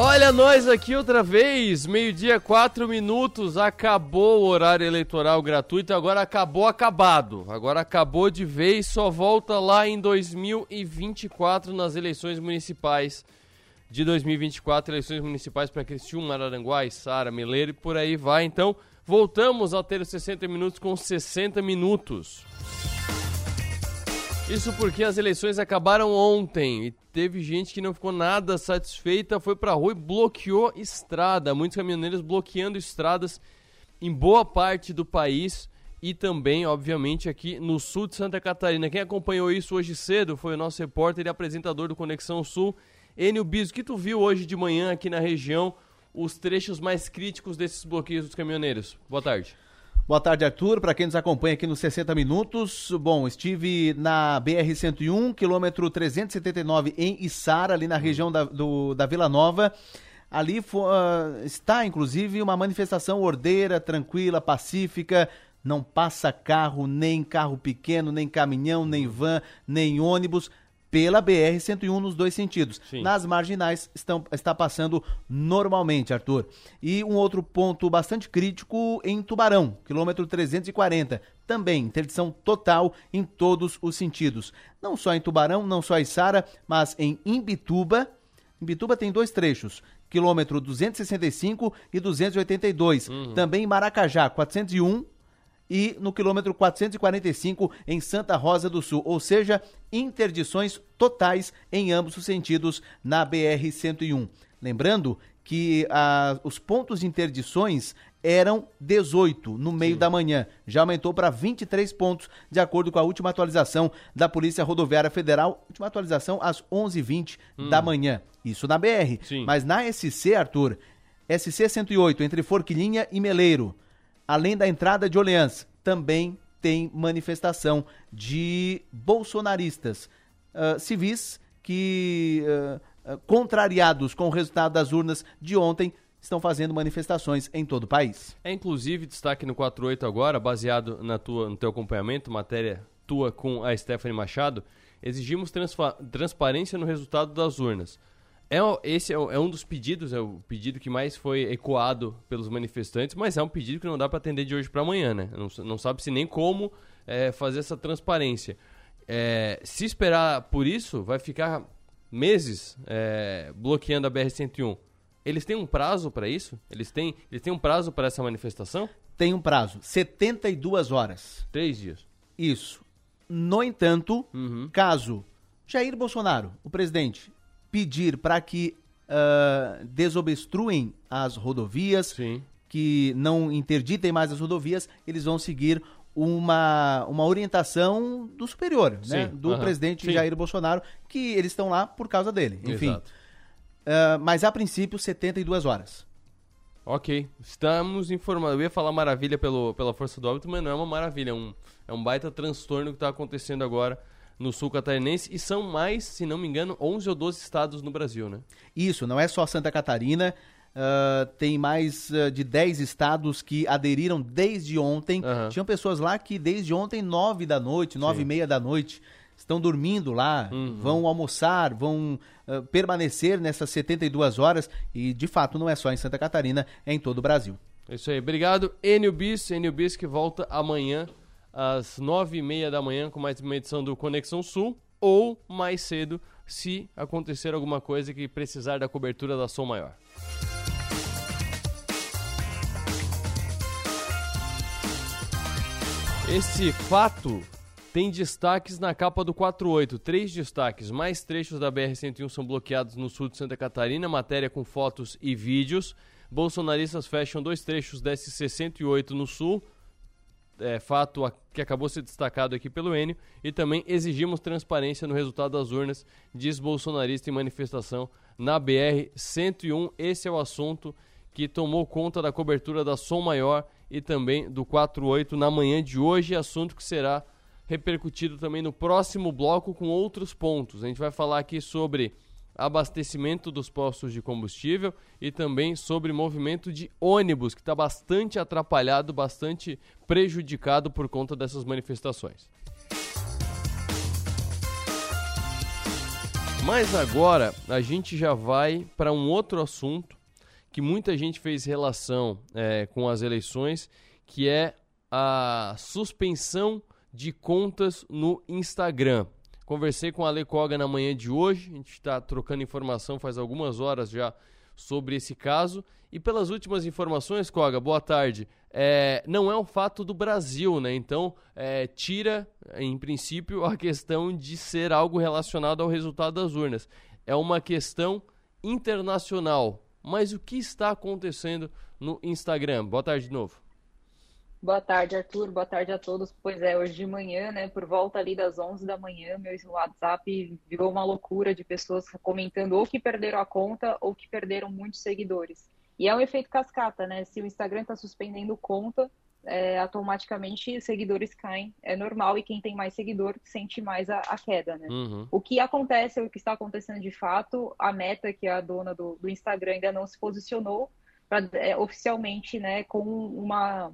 Olha nós aqui outra vez, meio-dia, quatro minutos, acabou o horário eleitoral gratuito, agora acabou acabado. Agora acabou de vez, só volta lá em 2024 nas eleições municipais de 2024, eleições municipais para Criciúma, Araranguá, Sara, Meleiro e por aí vai. Então, voltamos a ter os 60 minutos com 60 minutos. Isso porque as eleições acabaram ontem e teve gente que não ficou nada satisfeita, foi pra rua e bloqueou estrada. Muitos caminhoneiros bloqueando estradas em boa parte do país e também, obviamente, aqui no sul de Santa Catarina. Quem acompanhou isso hoje cedo foi o nosso repórter e apresentador do Conexão Sul, Enio Biso. que tu viu hoje de manhã aqui na região os trechos mais críticos desses bloqueios dos caminhoneiros? Boa tarde. Boa tarde, Arthur. Para quem nos acompanha aqui nos 60 minutos, bom, estive na BR-101, quilômetro 379, em Içara, ali na região da, do, da Vila Nova. Ali uh, está, inclusive, uma manifestação ordeira, tranquila, pacífica. Não passa carro, nem carro pequeno, nem caminhão, nem van, nem ônibus pela BR-101 nos dois sentidos. Sim. Nas marginais estão, está passando normalmente, Arthur. E um outro ponto bastante crítico em Tubarão, quilômetro 340. Também interdição total em todos os sentidos. Não só em Tubarão, não só em Sara, mas em Imbituba. Imbituba tem dois trechos, quilômetro 265 e 282. Uhum. Também em Maracajá, 401 e no quilômetro 445 em Santa Rosa do Sul, ou seja, interdições totais em ambos os sentidos na BR 101. Lembrando que ah, os pontos de interdições eram 18 no meio Sim. da manhã. Já aumentou para 23 pontos, de acordo com a última atualização da Polícia Rodoviária Federal. Última atualização às 11h20 hum. da manhã. Isso na BR. Sim. Mas na SC, Arthur, SC 108, entre Forquilinha e Meleiro além da entrada de Orleans, também tem manifestação de bolsonaristas uh, civis que, uh, contrariados com o resultado das urnas de ontem, estão fazendo manifestações em todo o país. É inclusive destaque no 48 agora, baseado na tua, no teu acompanhamento, matéria tua com a Stephanie Machado, exigimos transparência no resultado das urnas. É, esse é, é, um dos pedidos, é o pedido que mais foi ecoado pelos manifestantes, mas é um pedido que não dá para atender de hoje para amanhã, né? Não, não sabe-se nem como é, fazer essa transparência. É, se esperar por isso, vai ficar meses é, bloqueando a BR-101. Eles têm um prazo para isso? Eles têm, eles têm um prazo para essa manifestação? Tem um prazo, 72 horas. Três dias. Isso. No entanto, uhum. caso Jair Bolsonaro, o presidente, pedir para que uh, desobstruem as rodovias, Sim. que não interditem mais as rodovias, eles vão seguir uma, uma orientação do superior, né? do presidente Sim. Jair Bolsonaro, que eles estão lá por causa dele. Enfim. Uh, mas a princípio, 72 horas. Ok, estamos informados. Eu ia falar maravilha pelo, pela força do óbito, mas não é uma maravilha, é um, é um baita transtorno que está acontecendo agora no sul catarinense e são mais, se não me engano, 11 ou 12 estados no Brasil, né? Isso, não é só Santa Catarina. Uh, tem mais uh, de 10 estados que aderiram desde ontem. Uhum. Tinham pessoas lá que desde ontem, 9 da noite, 9 Sim. e meia da noite, estão dormindo lá, uhum. vão almoçar, vão uh, permanecer nessas 72 horas. E de fato não é só em Santa Catarina, é em todo o Brasil. É isso aí. Obrigado, Enio Bis. Enio Bis que volta amanhã às nove e meia da manhã com mais uma edição do Conexão Sul ou mais cedo se acontecer alguma coisa que precisar da cobertura da Som Maior. Esse fato tem destaques na capa do 48. Três destaques. Mais trechos da BR-101 são bloqueados no sul de Santa Catarina. Matéria com fotos e vídeos. Bolsonaristas fecham dois trechos da SC-108 no sul é, fato que acabou se destacado aqui pelo Enio e também exigimos transparência no resultado das urnas, diz bolsonarista em manifestação na BR-101. Esse é o assunto que tomou conta da cobertura da Som Maior e também do 48 na manhã de hoje, assunto que será repercutido também no próximo bloco com outros pontos. A gente vai falar aqui sobre abastecimento dos postos de combustível e também sobre movimento de ônibus, que está bastante atrapalhado, bastante prejudicado por conta dessas manifestações. Mas agora a gente já vai para um outro assunto que muita gente fez relação é, com as eleições, que é a suspensão de contas no Instagram. Conversei com a Ale Koga na manhã de hoje, a gente está trocando informação faz algumas horas já sobre esse caso. E pelas últimas informações, Koga, boa tarde. É, não é um fato do Brasil, né? Então, é, tira, em princípio, a questão de ser algo relacionado ao resultado das urnas. É uma questão internacional. Mas o que está acontecendo no Instagram? Boa tarde de novo. Boa tarde, Arthur. Boa tarde a todos. Pois é, hoje de manhã, né, por volta ali das 11 da manhã, meu WhatsApp virou uma loucura de pessoas comentando ou que perderam a conta ou que perderam muitos seguidores. E é um efeito cascata, né? Se o Instagram está suspendendo conta, é, automaticamente seguidores caem. É normal e quem tem mais seguidor sente mais a, a queda, né? Uhum. O que acontece, o que está acontecendo de fato, a Meta, que é a dona do, do Instagram, ainda não se posicionou pra, é, oficialmente, né, com uma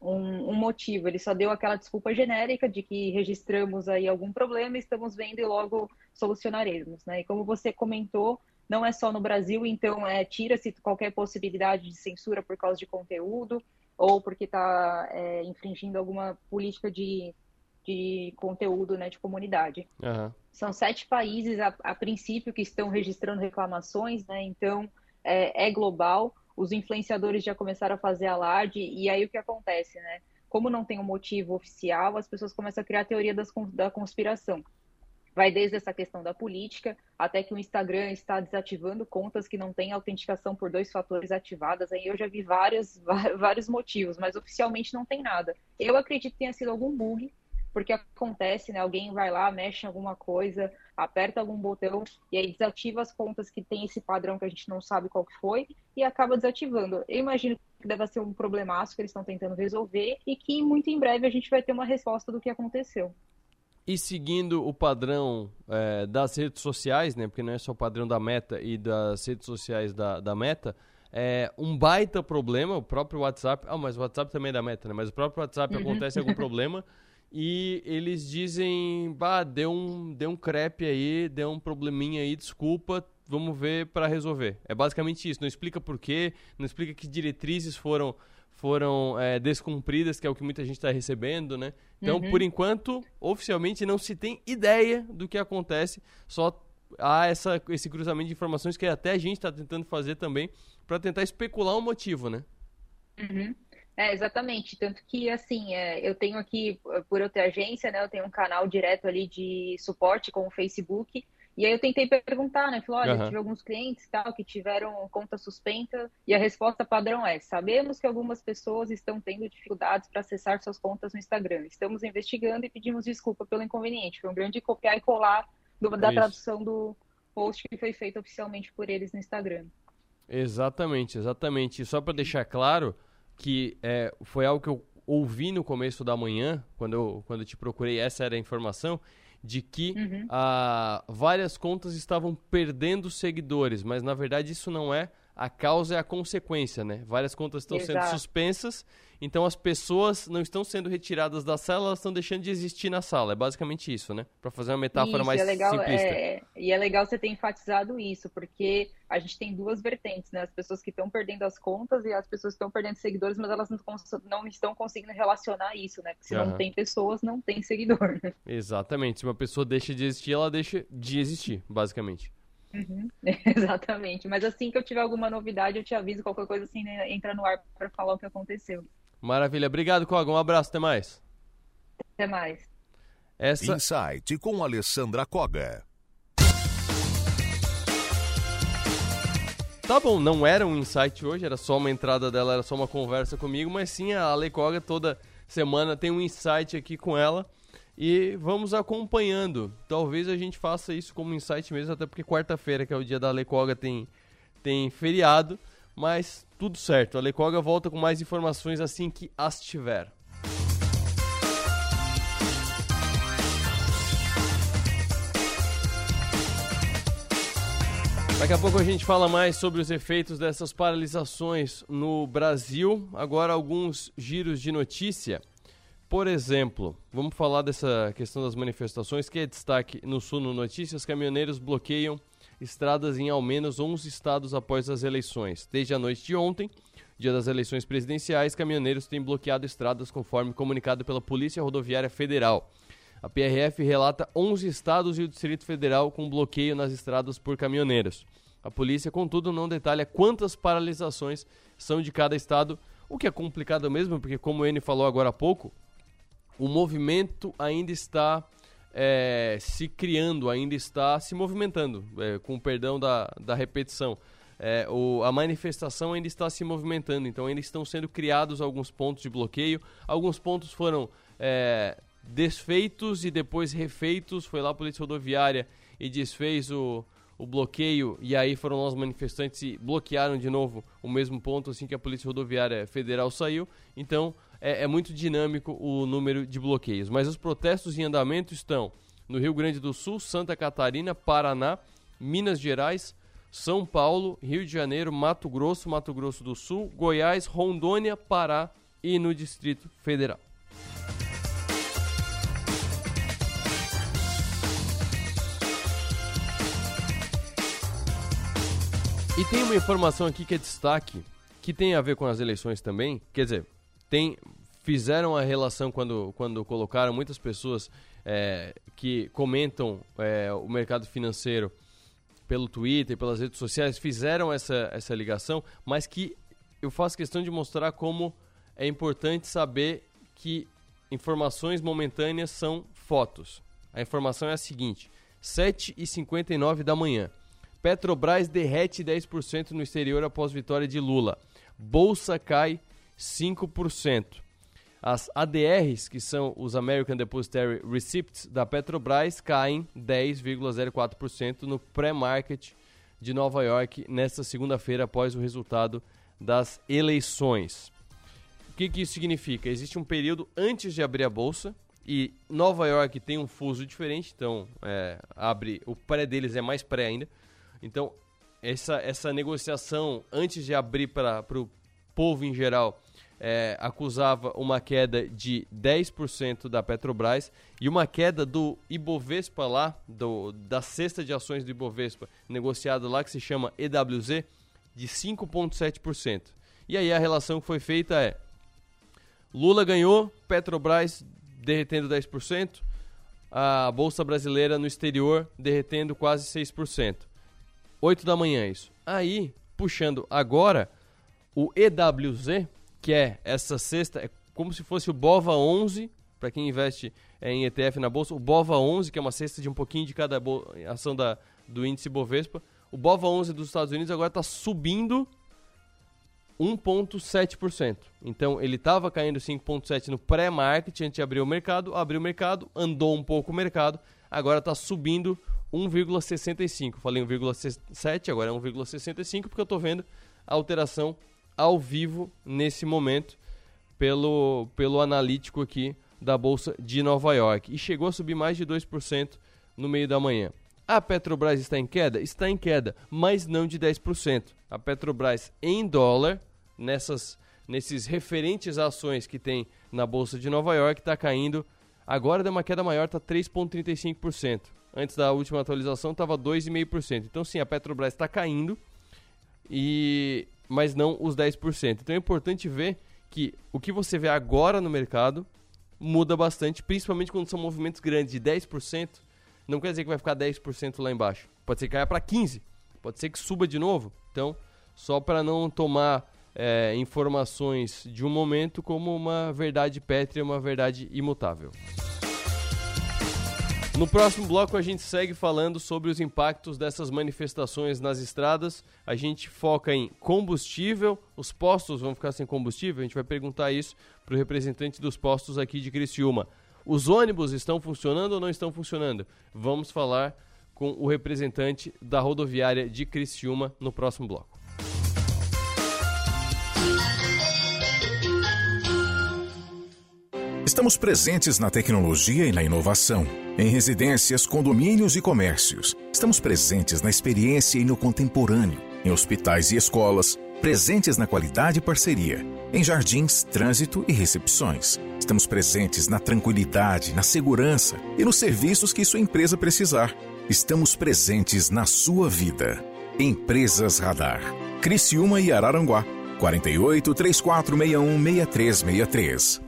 um, um, motivo, ele só deu aquela desculpa genérica de que registramos aí algum problema, estamos vendo e logo solucionaremos, né? E como você comentou, não é só no Brasil, então é, tira-se qualquer possibilidade de censura por causa de conteúdo ou porque está é, infringindo alguma política de, de conteúdo né, de comunidade. Uhum. São sete países, a, a, princípio, que estão registrando reclamações, né? então é, é global os influenciadores já começaram a fazer alarde, e aí o que acontece, né? Como não tem um motivo oficial, as pessoas começam a criar a teoria das, da conspiração. Vai desde essa questão da política, até que o Instagram está desativando contas que não têm autenticação por dois fatores ativadas. Aí eu já vi vários, vários motivos, mas oficialmente não tem nada. Eu acredito que tenha sido algum bug porque acontece, né? Alguém vai lá, mexe em alguma coisa, aperta algum botão e aí desativa as contas que tem esse padrão que a gente não sabe qual que foi e acaba desativando. Eu imagino que deve ser um problemaço que eles estão tentando resolver e que muito em breve a gente vai ter uma resposta do que aconteceu. E seguindo o padrão é, das redes sociais, né? Porque não é só o padrão da Meta e das redes sociais da, da Meta, é um baita problema, o próprio WhatsApp. Ah, mas o WhatsApp também é da Meta, né? Mas o próprio WhatsApp uhum. acontece algum problema. E eles dizem, bah, deu um, deu um crepe aí, deu um probleminha aí, desculpa, vamos ver para resolver. É basicamente isso, não explica por quê, não explica que diretrizes foram foram é, descumpridas, que é o que muita gente está recebendo, né? Então, uhum. por enquanto, oficialmente não se tem ideia do que acontece, só há essa, esse cruzamento de informações que até a gente está tentando fazer também para tentar especular o um motivo, né? Uhum. É, exatamente. Tanto que, assim, é, eu tenho aqui, por eu ter agência, né, eu tenho um canal direto ali de suporte com o Facebook. E aí eu tentei perguntar, né? Falei, olha, uhum. tive alguns clientes tal que tiveram conta suspensa e a resposta padrão é: sabemos que algumas pessoas estão tendo dificuldades para acessar suas contas no Instagram. Estamos investigando e pedimos desculpa pelo inconveniente. Foi um grande copiar e colar do, da tradução do post que foi feito oficialmente por eles no Instagram. Exatamente, exatamente. E só para deixar claro, que é, foi algo que eu ouvi no começo da manhã, quando eu, quando eu te procurei, essa era a informação, de que uhum. a, várias contas estavam perdendo seguidores, mas na verdade isso não é a causa é a consequência, né? Várias contas estão Exato. sendo suspensas, então as pessoas não estão sendo retiradas da sala, elas estão deixando de existir na sala. É basicamente isso, né? Para fazer uma metáfora isso, mais é legal, simplista. É, e é legal você ter enfatizado isso, porque a gente tem duas vertentes, né? As pessoas que estão perdendo as contas e as pessoas que estão perdendo seguidores, mas elas não, não estão conseguindo relacionar isso, né? Porque se uhum. não tem pessoas, não tem seguidor. Né? Exatamente. Se uma pessoa deixa de existir, ela deixa de existir, basicamente. Uhum. Exatamente. Mas assim que eu tiver alguma novidade, eu te aviso. Qualquer coisa assim, né, entra no ar para falar o que aconteceu. Maravilha. Obrigado, Koga. Um abraço. Até mais. Até mais. Essa... Insight com Alessandra Koga. Tá bom, não era um insight hoje, era só uma entrada dela, era só uma conversa comigo, mas sim a Ale Koga toda semana tem um insight aqui com ela e vamos acompanhando. Talvez a gente faça isso como insight mesmo, até porque quarta-feira, que é o dia da Lecoga, tem, tem feriado. Mas tudo certo. A Lecoga volta com mais informações assim que as tiver. Daqui a pouco a gente fala mais sobre os efeitos dessas paralisações no Brasil. Agora, alguns giros de notícia. Por exemplo, vamos falar dessa questão das manifestações, que é destaque no Sul no Notícias: caminhoneiros bloqueiam estradas em ao menos 11 estados após as eleições. Desde a noite de ontem, dia das eleições presidenciais, caminhoneiros têm bloqueado estradas conforme comunicado pela Polícia Rodoviária Federal. A PRF relata 11 estados e o Distrito Federal com bloqueio nas estradas por caminhoneiros. A polícia, contudo, não detalha quantas paralisações são de cada estado, o que é complicado mesmo, porque, como o N falou agora há pouco, o movimento ainda está é, se criando, ainda está se movimentando, é, com perdão da, da repetição. É, o, a manifestação ainda está se movimentando, então ainda estão sendo criados alguns pontos de bloqueio. Alguns pontos foram é, desfeitos e depois refeitos. Foi lá a Polícia Rodoviária e desfez o, o bloqueio, e aí foram os manifestantes e bloquearam de novo o mesmo ponto assim que a Polícia Rodoviária Federal saiu. Então é, é muito dinâmico o número de bloqueios. Mas os protestos em andamento estão no Rio Grande do Sul, Santa Catarina, Paraná, Minas Gerais, São Paulo, Rio de Janeiro, Mato Grosso, Mato Grosso do Sul, Goiás, Rondônia, Pará e no Distrito Federal. E tem uma informação aqui que é destaque, que tem a ver com as eleições também. Quer dizer, tem, fizeram a relação quando, quando colocaram muitas pessoas é, que comentam é, o mercado financeiro pelo Twitter, pelas redes sociais, fizeram essa, essa ligação, mas que eu faço questão de mostrar como é importante saber que informações momentâneas são fotos. A informação é a seguinte: 7h59 da manhã. Petrobras derrete 10% no exterior após vitória de Lula. Bolsa cai 5%. As ADRs, que são os American Depositary Receipts da Petrobras, caem 10,04% no pré-market de Nova York nesta segunda-feira após o resultado das eleições. O que, que isso significa? Existe um período antes de abrir a bolsa e Nova York tem um fuso diferente, então é, abre o pré deles é mais pré ainda. Então, essa, essa negociação, antes de abrir para o povo em geral, é, acusava uma queda de 10% da Petrobras e uma queda do Ibovespa lá, do, da cesta de ações do Ibovespa, negociado lá, que se chama EWZ, de 5,7%. E aí a relação que foi feita é: Lula ganhou, Petrobras derretendo 10%, a Bolsa Brasileira no exterior derretendo quase 6%. 8 da manhã isso. Aí, puxando agora, o EWZ, que é essa sexta, é como se fosse o BOVA 11, para quem investe é, em ETF na bolsa, o BOVA 11, que é uma cesta de um pouquinho de cada ação da, do índice Bovespa. O BOVA 11 dos Estados Unidos agora está subindo 1,7%. Então ele estava caindo 5,7% no pré-market antes de abrir o mercado, abriu o mercado, andou um pouco o mercado, agora está subindo 1,65. Falei 1,7, agora é 1,65 porque eu estou vendo a alteração ao vivo nesse momento pelo, pelo analítico aqui da Bolsa de Nova York. E chegou a subir mais de 2% no meio da manhã. A Petrobras está em queda? Está em queda, mas não de 10%. A Petrobras em dólar, nessas, nesses referentes ações que tem na Bolsa de Nova York, está caindo. Agora deu uma queda maior, está 3,35% antes da última atualização estava 2,5%. Então sim, a Petrobras está caindo, e mas não os 10%. Então é importante ver que o que você vê agora no mercado muda bastante, principalmente quando são movimentos grandes de 10%, não quer dizer que vai ficar 10% lá embaixo. Pode ser que caia para 15%, pode ser que suba de novo. Então, só para não tomar é, informações de um momento como uma verdade pétrea, uma verdade imutável. No próximo bloco a gente segue falando sobre os impactos dessas manifestações nas estradas. A gente foca em combustível, os postos vão ficar sem combustível? A gente vai perguntar isso para o representante dos postos aqui de Criciúma. Os ônibus estão funcionando ou não estão funcionando? Vamos falar com o representante da rodoviária de Criciúma no próximo bloco. Estamos presentes na tecnologia e na inovação em residências, condomínios e comércios. Estamos presentes na experiência e no contemporâneo, em hospitais e escolas, presentes na qualidade e parceria, em jardins, trânsito e recepções Estamos presentes na tranquilidade, na segurança e nos serviços que sua empresa precisar. Estamos presentes na sua vida. Empresas Radar. Criciúma e Araranguá. 48 3461 6363.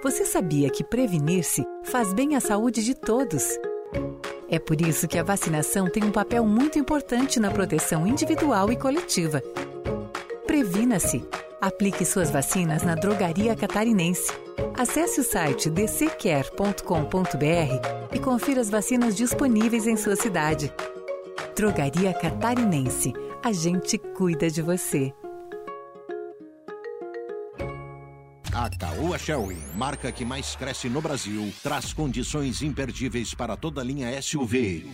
Você sabia que prevenir-se faz bem à saúde de todos? É por isso que a vacinação tem um papel muito importante na proteção individual e coletiva. Previna-se. Aplique suas vacinas na Drogaria Catarinense. Acesse o site dccare.com.br e confira as vacinas disponíveis em sua cidade. Drogaria Catarinense. A gente cuida de você. A Caoa Sherwin, marca que mais cresce no Brasil, traz condições imperdíveis para toda a linha SUV.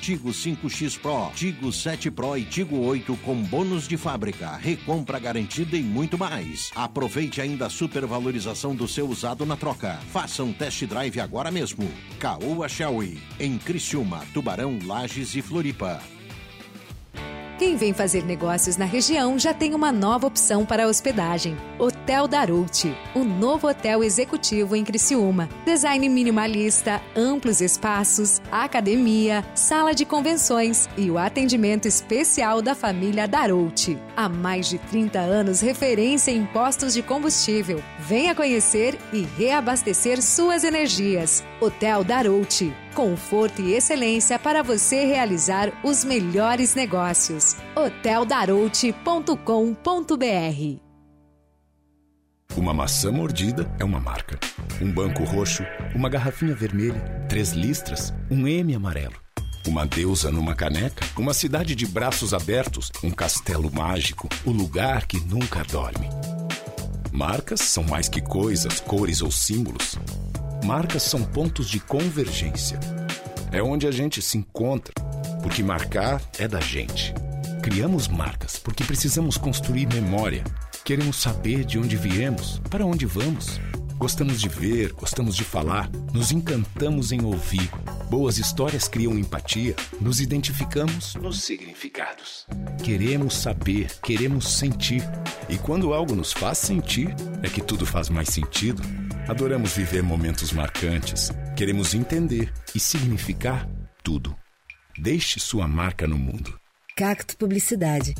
Tigo 5X Pro, Tigo 7 Pro e Tigo 8 com bônus de fábrica, recompra garantida e muito mais. Aproveite ainda a supervalorização do seu usado na troca. Faça um test drive agora mesmo. Caoa Sherwin, em Criciúma, Tubarão, Lages e Floripa. Quem vem fazer negócios na região já tem uma nova opção para hospedagem. Hotel Darouti, o um novo hotel executivo em Criciúma. Design minimalista, amplos espaços, academia, sala de convenções e o atendimento especial da família Darouti. Há mais de 30 anos referência em postos de combustível. Venha conhecer e reabastecer suas energias. Hotel Darouti, conforto e excelência para você realizar os melhores negócios. hoteldarouti.com.br Uma maçã mordida é uma marca. Um banco roxo, uma garrafinha vermelha, três listras, um M amarelo. Uma deusa numa caneca, uma cidade de braços abertos, um castelo mágico, o lugar que nunca dorme. Marcas são mais que coisas, cores ou símbolos. Marcas são pontos de convergência. É onde a gente se encontra, porque marcar é da gente. Criamos marcas porque precisamos construir memória. Queremos saber de onde viemos, para onde vamos. Gostamos de ver, gostamos de falar, nos encantamos em ouvir. Boas histórias criam empatia, nos identificamos nos significados. Queremos saber, queremos sentir. E quando algo nos faz sentir, é que tudo faz mais sentido. Adoramos viver momentos marcantes. Queremos entender e significar tudo. Deixe sua marca no mundo. Cacto Publicidade.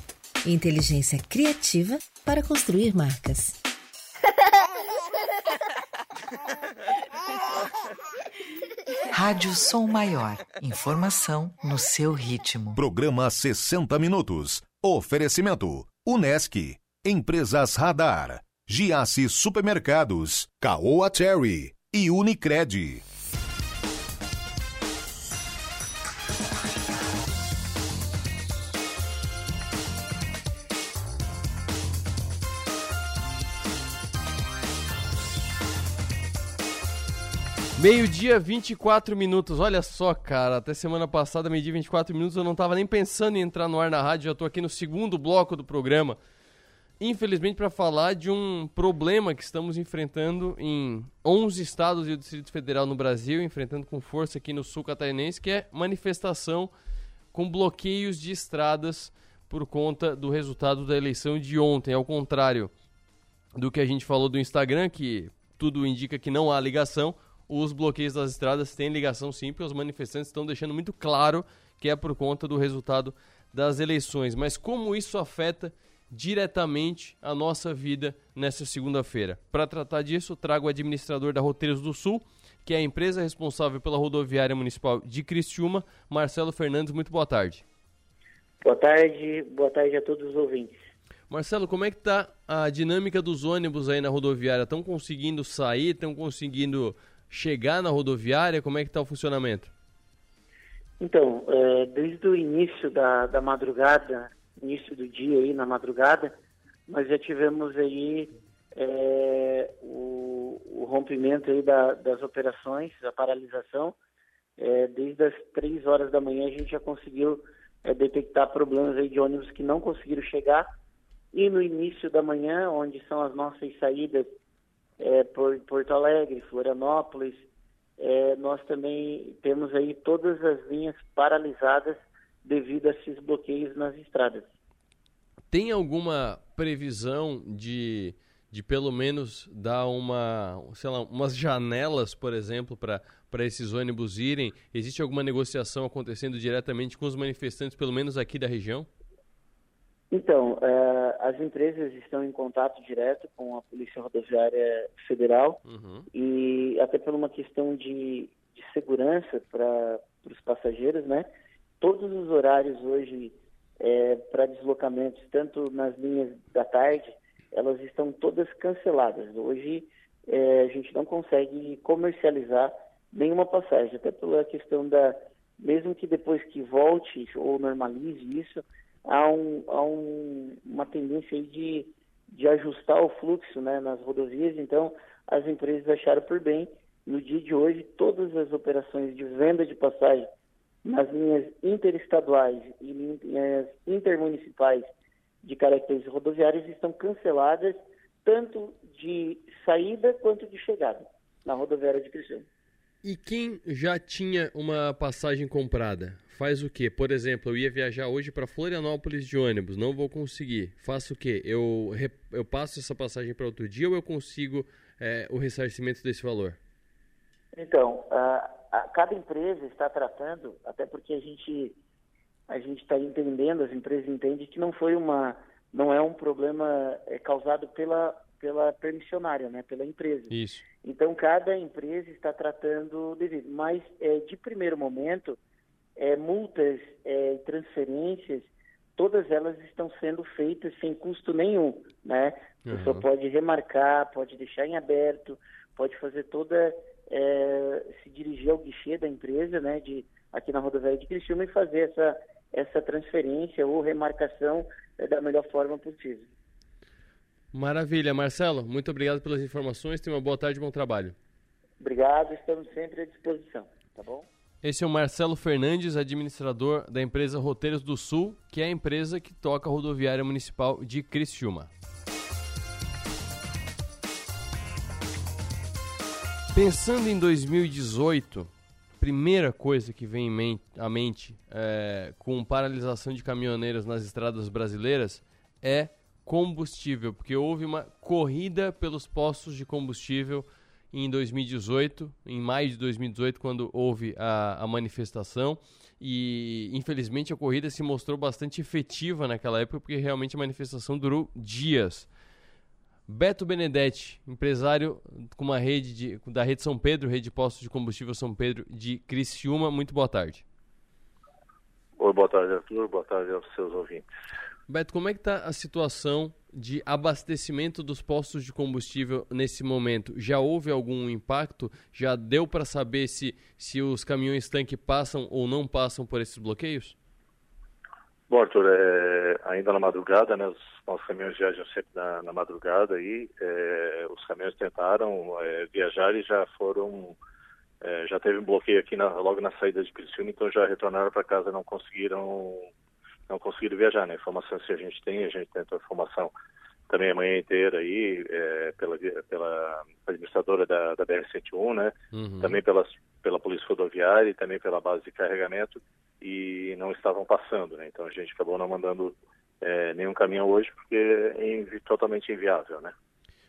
Inteligência criativa para construir marcas. Rádio Som Maior. Informação no seu ritmo. Programa 60 Minutos. Oferecimento: Unesc. Empresas Radar. Giasse Supermercados. Caoa Cherry. E Unicred. Meio-dia, 24 minutos. Olha só, cara. Até semana passada, meio-dia, 24 minutos, eu não tava nem pensando em entrar no ar na rádio. Já tô aqui no segundo bloco do programa. Infelizmente, para falar de um problema que estamos enfrentando em 11 estados e o Distrito Federal no Brasil, enfrentando com força aqui no sul catarinense, que é manifestação com bloqueios de estradas por conta do resultado da eleição de ontem. Ao contrário do que a gente falou do Instagram, que tudo indica que não há ligação, os bloqueios das estradas têm ligação sim, porque os manifestantes estão deixando muito claro que é por conta do resultado das eleições. Mas como isso afeta diretamente a nossa vida nessa segunda-feira? Para tratar disso, trago o administrador da Roteiros do Sul, que é a empresa responsável pela rodoviária municipal de Criciúma, Marcelo Fernandes. Muito boa tarde. Boa tarde, boa tarde a todos os ouvintes. Marcelo, como é que está a dinâmica dos ônibus aí na rodoviária? Estão conseguindo sair? Estão conseguindo chegar na rodoviária? Como é que está o funcionamento? Então, é, desde o início da, da madrugada, início do dia aí na madrugada, nós já tivemos aí é, o, o, rompimento aí da, das operações, a paralisação. É, desde as três horas da manhã a gente já conseguiu é, detectar problemas aí de ônibus que não conseguiram chegar. E no início da manhã, onde são as nossas saídas é, por Porto Alegre, Florianópolis, é, nós também temos aí todas as linhas paralisadas devido a esses bloqueios nas estradas. Tem alguma previsão de, de pelo menos dar uma, sei lá, umas janelas, por exemplo, para esses ônibus irem? Existe alguma negociação acontecendo diretamente com os manifestantes, pelo menos aqui da região? Então, é, as empresas estão em contato direto com a Polícia Rodoviária Federal uhum. e até por uma questão de, de segurança para os passageiros, né? Todos os horários hoje é, para deslocamentos, tanto nas linhas da tarde, elas estão todas canceladas. Hoje é, a gente não consegue comercializar nenhuma passagem, até pela questão da, mesmo que depois que volte ou normalize isso, há, um, há um, uma tendência de, de ajustar o fluxo né, nas rodovias, então as empresas acharam por bem, no dia de hoje, todas as operações de venda de passagem nas linhas interestaduais e linhas intermunicipais de características rodoviárias estão canceladas, tanto de saída quanto de chegada na rodoviária de Criciúma. E quem já tinha uma passagem comprada, faz o quê? Por exemplo, eu ia viajar hoje para Florianópolis de ônibus, não vou conseguir. Faço o quê? Eu, eu passo essa passagem para outro dia ou eu consigo é, o ressarcimento desse valor? Então, a, a, cada empresa está tratando, até porque a gente a gente está entendendo, as empresas entendem que não foi uma, não é um problema é, causado pela pela permissionária, né, pela empresa. Isso. Então, cada empresa está tratando devido. Mas, é, de primeiro momento, é, multas é, transferências, todas elas estão sendo feitas sem custo nenhum, né? A uhum. pessoa pode remarcar, pode deixar em aberto, pode fazer toda... É, se dirigir ao guichê da empresa, né, de, aqui na rodoviária de Criciúma e fazer essa, essa transferência ou remarcação é, da melhor forma possível. Maravilha, Marcelo. Muito obrigado pelas informações. Tenha uma boa tarde e bom trabalho. Obrigado, estamos sempre à disposição, tá bom? Esse é o Marcelo Fernandes, administrador da empresa Roteiros do Sul, que é a empresa que toca a rodoviária municipal de Criciúma. Pensando em 2018, primeira coisa que vem à mente é, com paralisação de caminhoneiros nas estradas brasileiras é combustível, porque houve uma corrida pelos postos de combustível em 2018, em maio de 2018, quando houve a, a, manifestação. E infelizmente a corrida se mostrou bastante efetiva naquela época, porque realmente a manifestação durou dias. Beto Benedetti, empresário com uma rede de, da rede São Pedro, rede de postos de combustível São Pedro de Criciúma, muito boa tarde. Oi, boa tarde, Arthur. Boa tarde aos seus ouvintes. Beto, como é que está a situação de abastecimento dos postos de combustível nesse momento? Já houve algum impacto? Já deu para saber se, se os caminhões tanque passam ou não passam por esses bloqueios? Bom, Arthur, é, ainda na madrugada, né, os nossos caminhões viajam sempre na, na madrugada e é, os caminhões tentaram é, viajar e já foram, é, já teve um bloqueio aqui na, logo na saída de Criciúma, então já retornaram para casa, não conseguiram não conseguiram viajar, né? Informações que a gente tem, a gente tem a informação também a manhã inteira aí é, pela, pela administradora da, da BR-101, né? Uhum. Também pelas, pela Polícia Rodoviária e também pela base de carregamento e não estavam passando, né? Então a gente acabou não mandando é, nenhum caminhão hoje porque é totalmente inviável, né?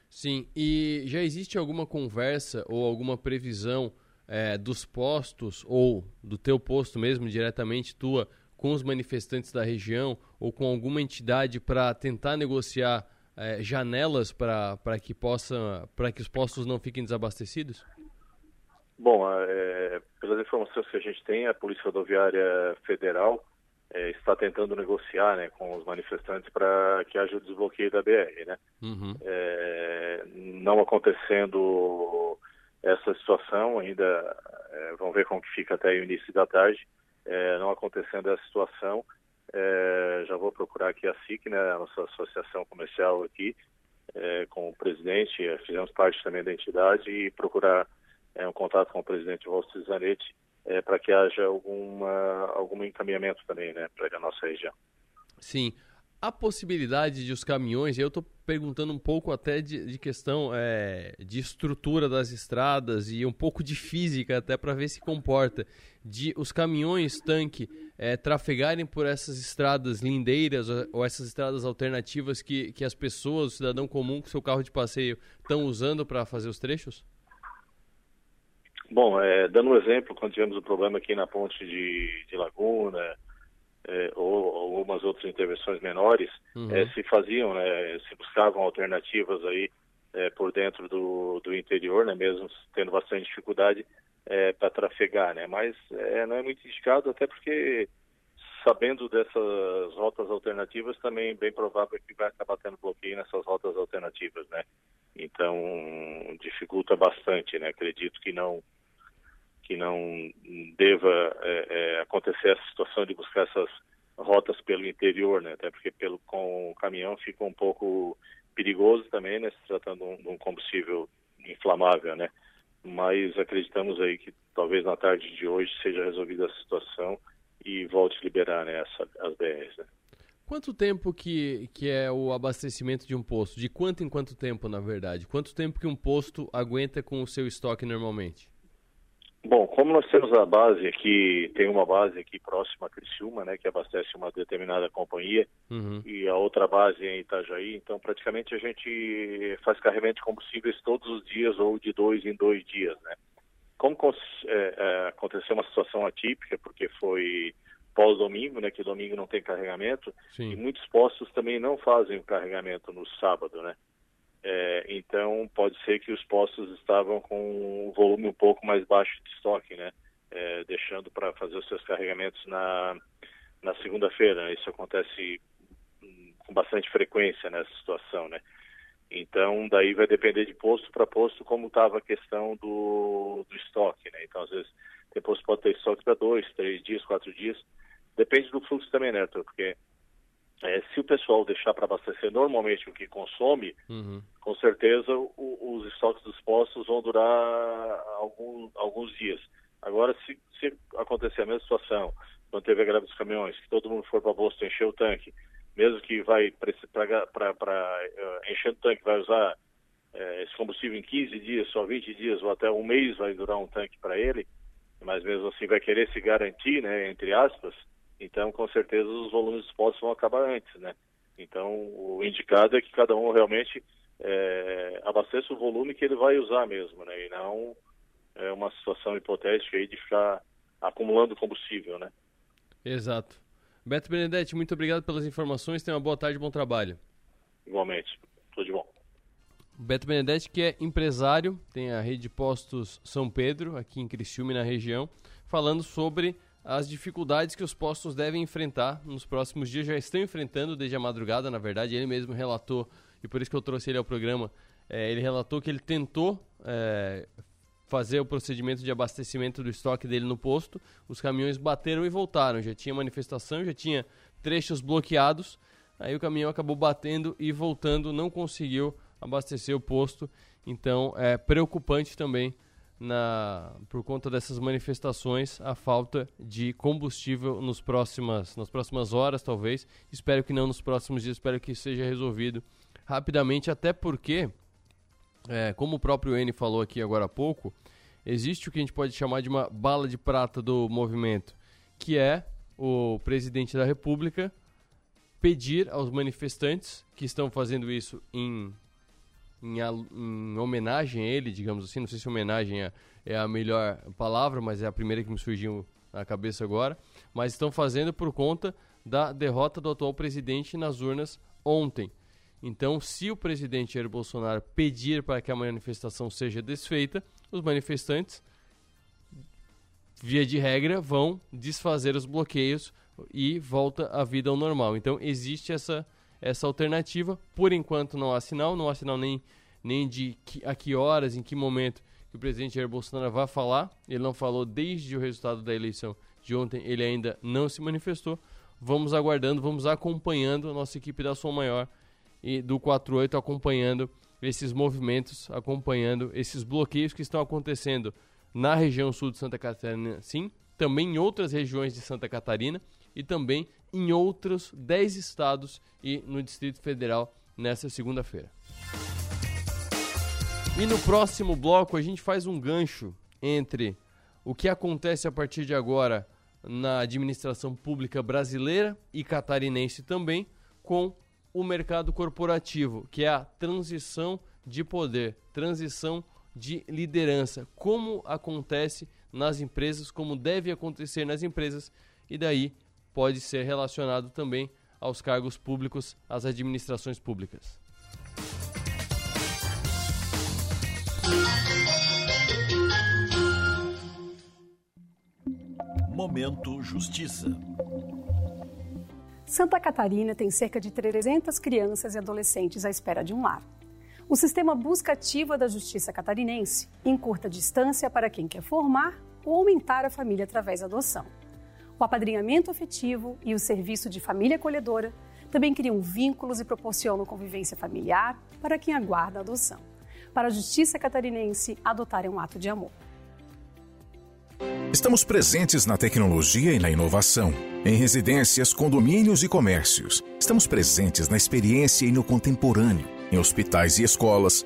Sim, e já existe alguma conversa ou alguma previsão é, dos postos ou do teu posto mesmo, diretamente tua, com os manifestantes da região ou com alguma entidade para tentar negociar é, janelas para que possa para que os postos não fiquem desabastecidos? Bom, é, pelas informações que a gente tem, a Polícia Rodoviária Federal é, está tentando negociar né, com os manifestantes para que haja o desbloqueio da BR. Né? Uhum. É, não acontecendo essa situação, ainda é, vamos ver como que fica até o início da tarde, é, não acontecendo essa situação, é, já vou procurar aqui a SIC, né, a nossa associação comercial aqui, é, com o presidente, fizemos parte também da entidade e procurar é, um contato com o presidente Walter Zanetti é, para que haja alguma, algum encaminhamento também né, para a nossa região. Sim. A possibilidade de os caminhões, eu estou perguntando um pouco até de, de questão é, de estrutura das estradas e um pouco de física até para ver se comporta, de os caminhões tanque é, trafegarem por essas estradas lindeiras ou essas estradas alternativas que, que as pessoas, o cidadão comum com seu carro de passeio estão usando para fazer os trechos? Bom, é, dando um exemplo, quando tivemos o problema aqui na ponte de, de Laguna, é, ou algumas outras intervenções menores, Uhum. é, se faziam, né, se buscavam alternativas aí é, por dentro do, do interior, né, mesmo tendo bastante dificuldade é, para trafegar, né, mas é, não é muito indicado, até porque sabendo dessas rotas alternativas, também bem provável que vai acabar tendo bloqueio nessas rotas alternativas, né, então dificulta bastante, né, acredito que não que não deva é, é, acontecer essa situação de buscar essas rotas pelo interior, né? Até porque pelo com o caminhão fica um pouco perigoso também, né? Se tratando de um, combustível inflamável, né? Mas acreditamos aí que talvez na tarde de hoje seja resolvida a situação e volte a liberar né, essa, as BRs, né? Quanto tempo que, que é o abastecimento de um posto? De quanto em quanto tempo, na verdade? Quanto tempo que um posto aguenta com o seu estoque normalmente? Bom, como nós temos a base aqui, tem uma base aqui próxima a Criciúma, né, que abastece uma determinada companhia, Uhum. e a outra base é em Itajaí, então praticamente a gente faz carregamento de combustíveis todos os dias ou de dois em dois dias, né. Como é, é, aconteceu uma situação atípica, porque foi pós-domingo, né, que domingo não tem carregamento, Sim. e muitos postos também não fazem o carregamento no sábado, né. É, então pode ser que os postos estavam com um volume um pouco mais baixo de estoque, né? É, deixando para fazer os seus carregamentos na, na segunda-feira. Isso acontece hum, com bastante frequência nessa situação, né? Então daí vai depender de posto para posto como estava a questão do, do estoque, né? Então às vezes tem posto pode ter estoque para dois, três dias, quatro dias. Depende do fluxo também, né, Arthur? Porque é, se o pessoal deixar para abastecer normalmente o que consome, Uhum. com certeza o- os estoques dos postos vão durar algum, alguns dias. Agora, se, se acontecer a mesma situação, quando teve a greve dos caminhões, que todo mundo for para posto encher o tanque, mesmo que vai para encher o tanque, vai usar eh, esse combustível em 15 dias, só 20 dias ou até um mês vai durar um tanque para ele, mas mesmo assim vai querer se garantir, né, entre aspas, então com certeza os volumes dos postos vão acabar antes, né? Então o indicado é que cada um realmente eh, abasteça o volume que ele vai usar mesmo, né? E não é uma situação hipotética aí de ficar acumulando combustível, né? Exato. Beto Benedetti, muito obrigado pelas informações. Tenha uma boa tarde e bom trabalho. Igualmente. Tudo de bom. Beto Benedetti, que é empresário, tem a rede de postos São Pedro, aqui em Criciúma na região, falando sobre as dificuldades que os postos devem enfrentar nos próximos dias. Já estão enfrentando desde a madrugada, na verdade. Ele mesmo relatou, e por isso que eu trouxe ele ao programa, eh, ele relatou que ele tentou eh, fazer o procedimento de abastecimento do estoque dele no posto. Os caminhões bateram e voltaram. Já tinha manifestação, já tinha trechos bloqueados. Aí o caminhão acabou batendo e voltando, não conseguiu abastecer o posto. Então é preocupante também na, por conta dessas manifestações a falta de combustível nos próximas, nas próximas horas, talvez. Espero que não nos próximos dias, espero que seja resolvido rapidamente, até porque, é, como o próprio N falou aqui agora há pouco, existe o que a gente pode chamar de uma bala de prata do movimento, que é o presidente da República pedir aos manifestantes que estão fazendo isso em, em, em homenagem a ele, digamos assim, não sei se homenagem é, é a melhor palavra, mas é a primeira que me surgiu na cabeça agora, mas estão fazendo por conta da derrota do atual presidente nas urnas ontem. Então, se o presidente Jair Bolsonaro pedir para que a manifestação seja desfeita, os manifestantes, via de regra, vão desfazer os bloqueios e volta a vida ao normal. Então, existe essa, essa alternativa. Por enquanto, não há sinal, não há sinal nem, nem de que, a que horas, em que momento que o presidente Jair Bolsonaro vai falar. Ele não falou desde o resultado da eleição de ontem, ele ainda não se manifestou. Vamos aguardando, vamos acompanhando a nossa equipe da Som Maior e do 48 acompanhando esses movimentos, acompanhando esses bloqueios que estão acontecendo na região sul de Santa Catarina, sim, também em outras regiões de Santa Catarina e também em outros 10 estados e no Distrito Federal nessa segunda-feira. E no próximo bloco a gente faz um gancho entre o que acontece a partir de agora na administração pública brasileira e catarinense também com o mercado corporativo, que é a transição de poder, transição de liderança, como acontece nas empresas, como deve acontecer nas empresas, e daí pode ser relacionado também aos cargos públicos, às administrações públicas. Momento Justiça. Santa Catarina tem cerca de 300 crianças e adolescentes à espera de um lar. O sistema busca ativa da Justiça Catarinense encurta distância para quem quer formar ou aumentar a família através da adoção. O apadrinhamento afetivo e o serviço de família acolhedora também criam vínculos e proporcionam convivência familiar para quem aguarda a adoção. Para a Justiça Catarinense, adotar é um ato de amor. Estamos presentes na tecnologia e na inovação, em residências, condomínios e comércios. Estamos presentes na experiência e no contemporâneo, em hospitais e escolas,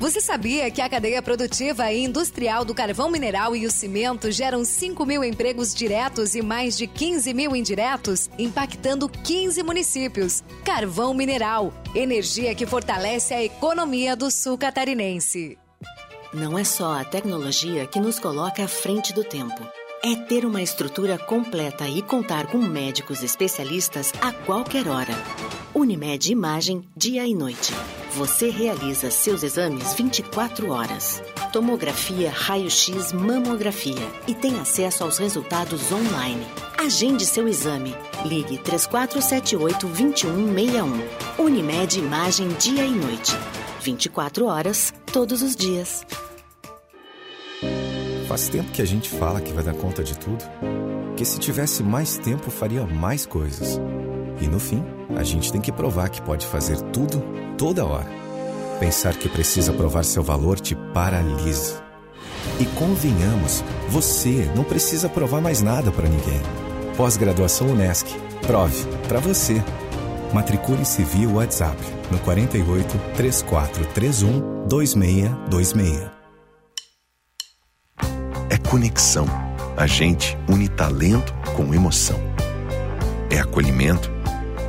Você sabia que a cadeia produtiva e industrial do carvão mineral e o cimento geram 5 mil empregos diretos e mais de 15 mil indiretos, impactando 15 municípios? Carvão mineral, energia que fortalece a economia do sul catarinense. Não é só a tecnologia que nos coloca à frente do tempo. É ter uma estrutura completa e contar com médicos especialistas a qualquer hora. Unimed Imagem, dia e noite. Você realiza seus exames 24 horas. Tomografia, raio-x, mamografia e tem acesso aos resultados online. Agende seu exame. Ligue 3478-2161. Unimed Imagem Dia e Noite. 24 horas, todos os dias. Faz tempo que a gente fala que vai dar conta de tudo. Que se tivesse mais tempo, faria mais coisas. E no fim, a gente tem que provar que pode fazer tudo, toda hora. Pensar que precisa provar seu valor te paralisa. E convenhamos, você não precisa provar mais nada para ninguém. Pós-graduação Unesc. Prove para você. Matricule-se via WhatsApp no 48 3431 2626. É conexão. A gente une talento com emoção. É acolhimento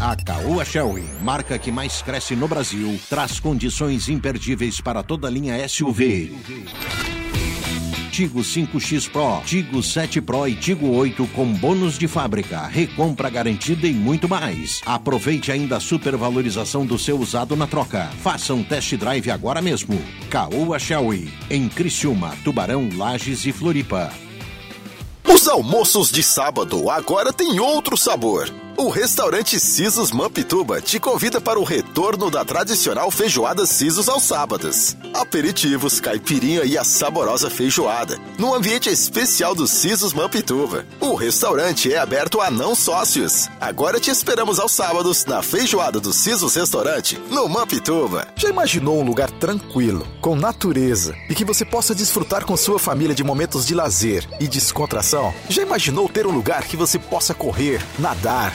A Caoa Shelby, marca que mais cresce no Brasil, traz condições imperdíveis para toda a linha SUV. Tigo 5X Pro, Tigo 7 Pro e Tigo 8 com bônus de fábrica, recompra garantida e muito mais. Aproveite ainda a supervalorização do seu usado na troca. Faça um test drive agora mesmo. Caoa Shelby, em Criciúma, Tubarão, Lages e Floripa. Os almoços de sábado agora têm outro sabor. O restaurante Sisos Mampituba te convida para o retorno da tradicional feijoada Sisos aos sábados. Aperitivos, caipirinha e a saborosa feijoada, no ambiente especial do Sisos Mampituba. O restaurante é aberto a não sócios. Agora te esperamos aos sábados na feijoada do Sisos Restaurante, no Mampituba. Já imaginou um lugar tranquilo, com natureza e que você possa desfrutar com sua família de momentos de lazer e descontração? Já imaginou ter um lugar que você possa correr, nadar,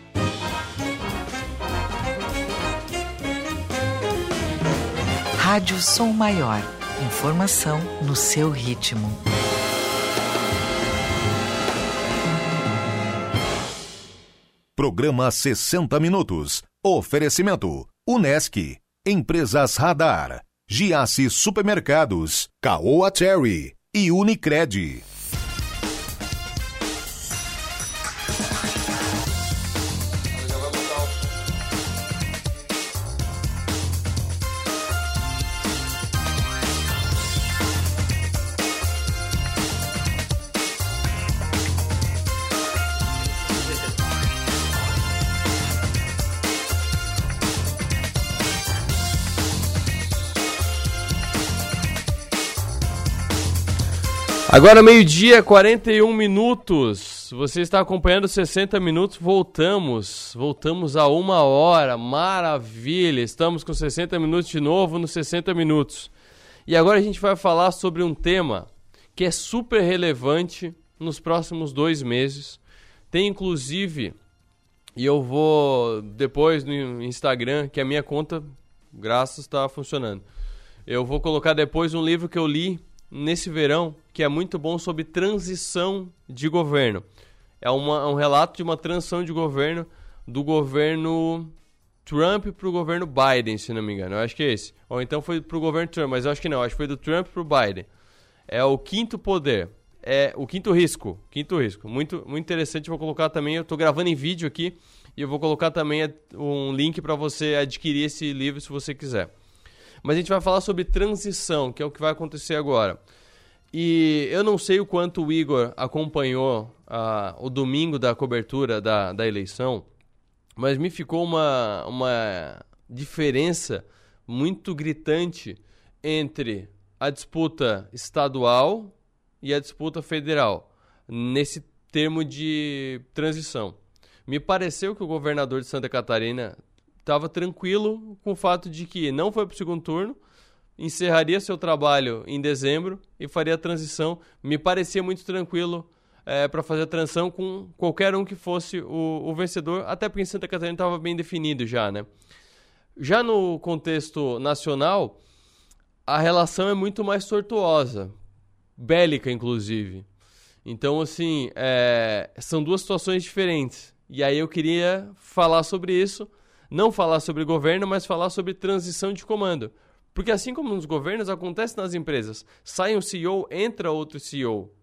Rádio Som Maior. Informação no seu ritmo. Programa 60 Minutos. Oferecimento: Unesc, Empresas Radar, Giasse Supermercados, Caoa Cherry e Unicred. Agora meio-dia, 41 minutos. Você está acompanhando 60 minutos. Voltamos. Voltamos a uma hora. Maravilha. Estamos com 60 minutos de novo nos 60 minutos. E agora a gente vai falar sobre um tema que é super relevante nos próximos dois meses. Tem inclusive, e eu vou depois no Instagram, que a minha conta, graças, está funcionando. Eu vou colocar depois um livro que eu li nesse verão que é muito bom sobre transição de governo. É uma, um relato de uma transição de governo do governo Trump para o governo Biden, se não me engano. Eu acho que é esse. Ou então foi para o governo Trump, mas eu acho que não. Acho que foi do Trump para o Biden. É o quinto poder. É o quinto risco. Quinto risco. Muito, muito interessante. Vou colocar também. Eu estou gravando em vídeo aqui e eu vou colocar também um link para você adquirir esse livro se você quiser. Mas a gente vai falar sobre transição, que é o que vai acontecer agora. E eu não sei o quanto o Igor acompanhou uh, o domingo da cobertura da, da eleição, mas me ficou uma, uma diferença muito gritante entre a disputa estadual e a disputa federal, nesse termo de transição. Me pareceu que o governador de Santa Catarina estava tranquilo com o fato de que não foi para o segundo turno, encerraria seu trabalho em dezembro e faria a transição. Me parecia muito tranquilo é, para fazer a transição com qualquer um que fosse o, o vencedor, até porque em Santa Catarina estava bem definido já, né? Já no contexto nacional, a relação é muito mais tortuosa, bélica inclusive. Então, assim, é, são duas situações diferentes. E aí eu queria falar sobre isso, não falar sobre governo, mas falar sobre transição de comando. Porque assim como nos governos, acontece nas empresas. Sai um CEO, entra outro CEO.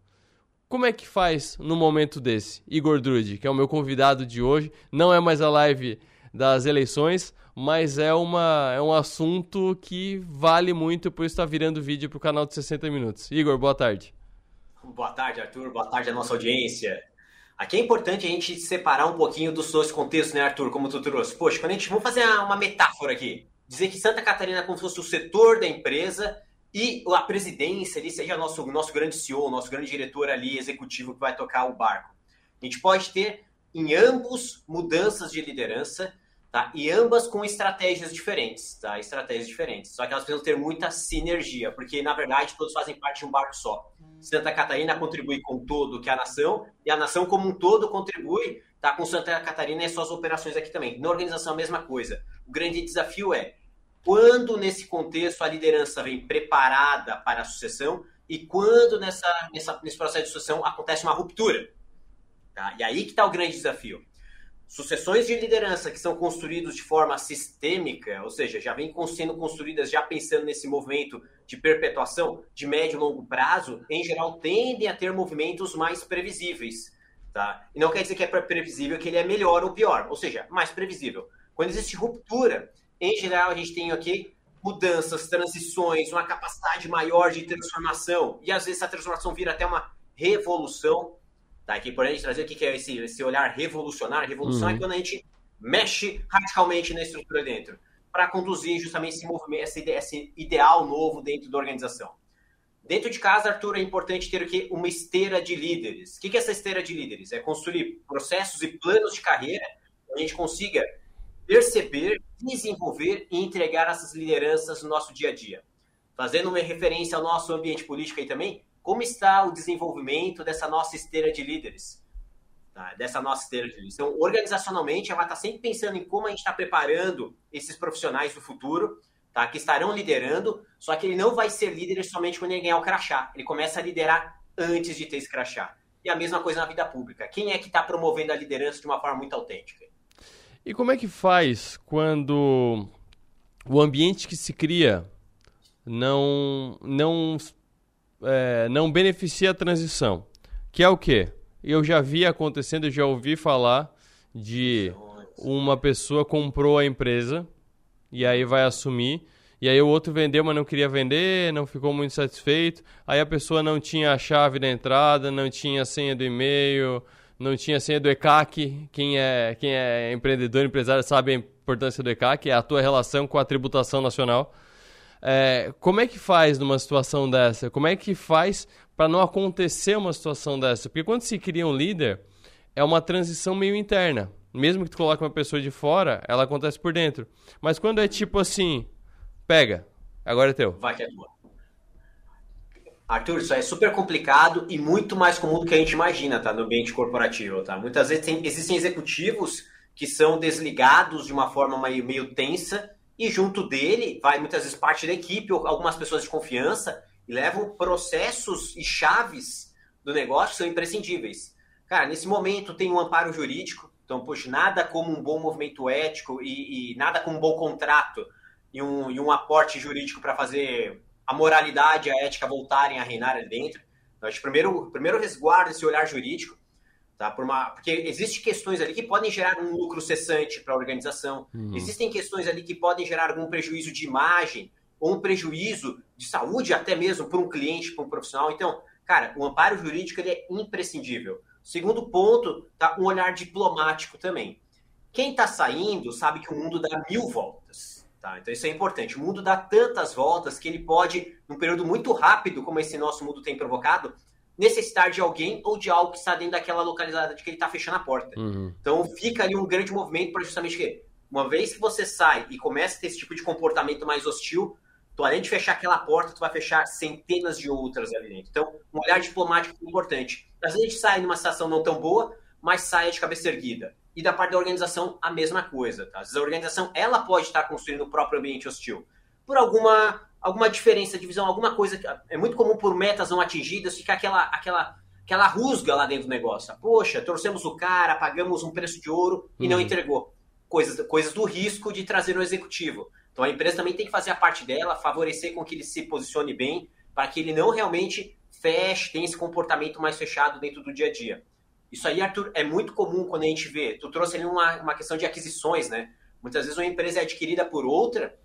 Como é que faz no momento desse? Igor Drude, que é o meu convidado de hoje, não é mais a live das eleições, mas é, uma, é um assunto que vale muito, por isso está virando vídeo para o canal de 60 minutos. Igor, boa tarde. Boa tarde, Arthur. Boa tarde à nossa audiência. Aqui é importante a gente separar um pouquinho dos dois contextos, né, Arthur, como tu trouxe. Poxa, quando a gente. Vamos fazer uma metáfora aqui. Dizer que Santa Catarina é como se fosse o setor da empresa e a presidência ali seja nosso, nosso grande CEO, nosso grande diretor ali, executivo que vai tocar o barco. A gente pode ter em ambos mudanças de liderança, tá? E ambas com estratégias diferentes, tá? Estratégias diferentes. Só que elas precisam ter muita sinergia, porque na verdade todos fazem parte de um barco só. Santa Catarina contribui com todo que é a nação e a nação como um todo contribui, tá? Com Santa Catarina e suas operações aqui também. Na organização a mesma coisa. O grande desafio é quando nesse contexto a liderança vem preparada para a sucessão e quando nessa, nessa nesse processo de sucessão acontece uma ruptura. Tá? E aí que está o grande desafio. Sucessões de liderança que são construídos de forma sistêmica, ou seja, já vêm sendo construídas já pensando nesse movimento de perpetuação de médio e longo prazo, em geral tendem a ter movimentos mais previsíveis. Tá? E não quer dizer que é previsível que ele é melhor ou pior, ou seja, mais previsível. Quando existe ruptura, em geral a gente tem aqui mudanças, transições, uma capacidade maior de transformação, e às vezes essa transformação vira até uma revolução Tá? Aqui por a gente trazer o que é esse, esse olhar revolucionário. Revolução uhum. é quando a gente mexe radicalmente na estrutura dentro, para conduzir justamente esse movimento, esse, esse ideal novo dentro da organização. Dentro de casa, Arthur, é importante ter o quê? Uma esteira de líderes. O que é essa esteira de líderes? É construir processos e planos de carreira onde a gente consiga perceber, desenvolver e entregar essas lideranças no nosso dia a dia. Fazendo uma referência ao nosso ambiente político aí também, como está o desenvolvimento dessa nossa esteira de líderes? Tá? Dessa nossa esteira de líderes. Então, organizacionalmente, ela está sempre pensando em como a gente está preparando esses profissionais do futuro, tá? que estarão liderando, só que ele não vai ser líder somente quando ele ganhar o crachá. Ele começa a liderar antes de ter esse crachá. E a mesma coisa na vida pública. Quem é que está promovendo a liderança de uma forma muito autêntica? E como é que faz quando o ambiente que se cria não, não é, não beneficia a transição. Que é o quê? Eu já vi acontecendo, já ouvi falar de uma pessoa comprou a empresa e aí vai assumir. E aí o outro vendeu, mas não queria vender, não ficou muito satisfeito. Aí a pessoa não tinha a chave da entrada, não tinha a senha do e-mail, não tinha a senha do ECAC. Quem é, quem é empreendedor, empresário, sabe a importância do ECAC, é a tua relação com a tributação nacional. É, como é que faz numa situação dessa? Como é que faz para não acontecer uma situação dessa? Porque quando se cria um líder, é uma transição meio interna. Mesmo que tu coloque uma pessoa de fora, ela acontece por dentro. Mas quando é tipo assim, pega, agora é teu. Vai que é tua. Arthur, isso é super complicado e muito mais comum do que a gente imagina, tá? No ambiente corporativo, tá? Muitas vezes tem, existem executivos que são desligados de uma forma meio, meio tensa e junto dele vai muitas vezes parte da equipe ou algumas pessoas de confiança e levam processos e chaves do negócio que são imprescindíveis. Cara, nesse momento tem um amparo jurídico, então, poxa, nada como um bom movimento ético e, e nada como um bom contrato e um, e um aporte jurídico para fazer a moralidade e a ética voltarem a reinar ali dentro. Então, acho que primeiro, primeiro resguardo esse olhar jurídico Tá? Por uma, porque existem questões ali que podem gerar um lucro cessante para a organização, uhum. existem questões ali que podem gerar algum prejuízo de imagem ou um prejuízo de saúde, até mesmo para um cliente, para um profissional. Então, cara, o amparo jurídico ele é imprescindível. Segundo ponto, tá um olhar diplomático também. Quem está saindo sabe que o mundo dá mil voltas. Tá? Então isso é importante. O mundo dá tantas voltas que ele pode, num período muito rápido, como esse nosso mundo tem provocado, necessitar de alguém ou de algo que está dentro daquela localidade que ele está fechando a porta. Uhum. Então fica ali um grande movimento para justamente que, uma vez que você sai e começa a ter esse tipo de comportamento mais hostil, tu além de fechar aquela porta, tu vai fechar centenas de outras ali dentro. Então, um olhar diplomático é importante. Às vezes a gente sai numa situação não tão boa, mas sai de cabeça erguida. E da parte da organização, a mesma coisa. Tá? Às vezes a organização ela pode estar construindo o próprio ambiente hostil. Por alguma alguma diferença de visão, alguma coisa. É muito comum por metas não atingidas ficar aquela, aquela, aquela rusga lá dentro do negócio. Poxa, trouxemos o cara, pagamos um preço de ouro e uhum. não entregou. Coisas, coisas do risco de trazer no executivo. Então a empresa também tem que fazer a parte dela, favorecer com que ele se posicione bem, para que ele não realmente feche, tenha esse comportamento mais fechado dentro do dia a dia. Isso aí, Arthur, é muito comum quando a gente vê. Tu trouxe ali uma, uma questão de aquisições, né? Muitas vezes uma empresa é adquirida por outra,